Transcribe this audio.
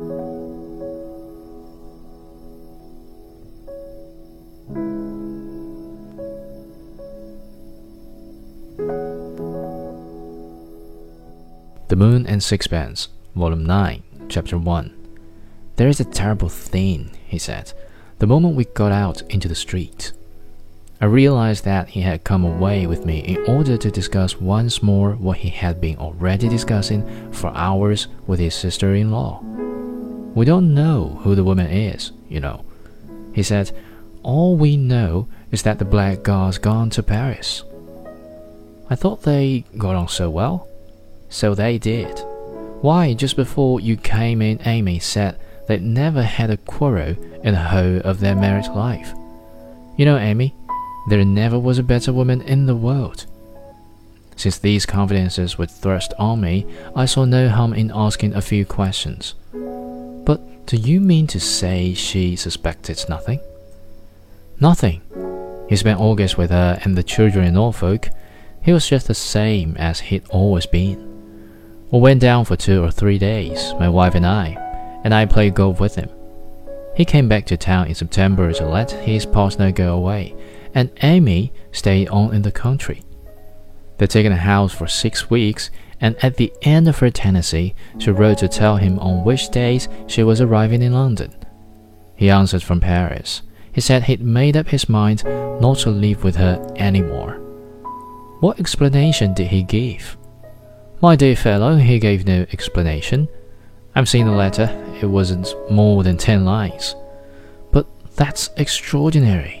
The Moon and Sixpence, Volume 9, Chapter 1. There is a terrible thing, he said, the moment we got out into the street. I realized that he had come away with me in order to discuss once more what he had been already discussing for hours with his sister in law. We don't know who the woman is, you know. He said, All we know is that the blackguard's gone to Paris. I thought they got on so well. So they did. Why, just before you came in, Amy said they'd never had a quarrel in the whole of their married life. You know, Amy, there never was a better woman in the world. Since these confidences were thrust on me, I saw no harm in asking a few questions. But do you mean to say she suspected nothing? Nothing. He spent August with her and the children in Norfolk. He was just the same as he'd always been. We went down for two or three days, my wife and I, and I played golf with him. He came back to town in September to let his partner go away, and Amy stayed on in the country. They'd taken a house for six weeks, and at the end of her tenancy, she wrote to tell him on which days she was arriving in London. He answered from Paris. He said he'd made up his mind not to live with her any more. What explanation did he give? My dear fellow, he gave no explanation. I've seen the letter, it wasn't more than ten lines. But that's extraordinary.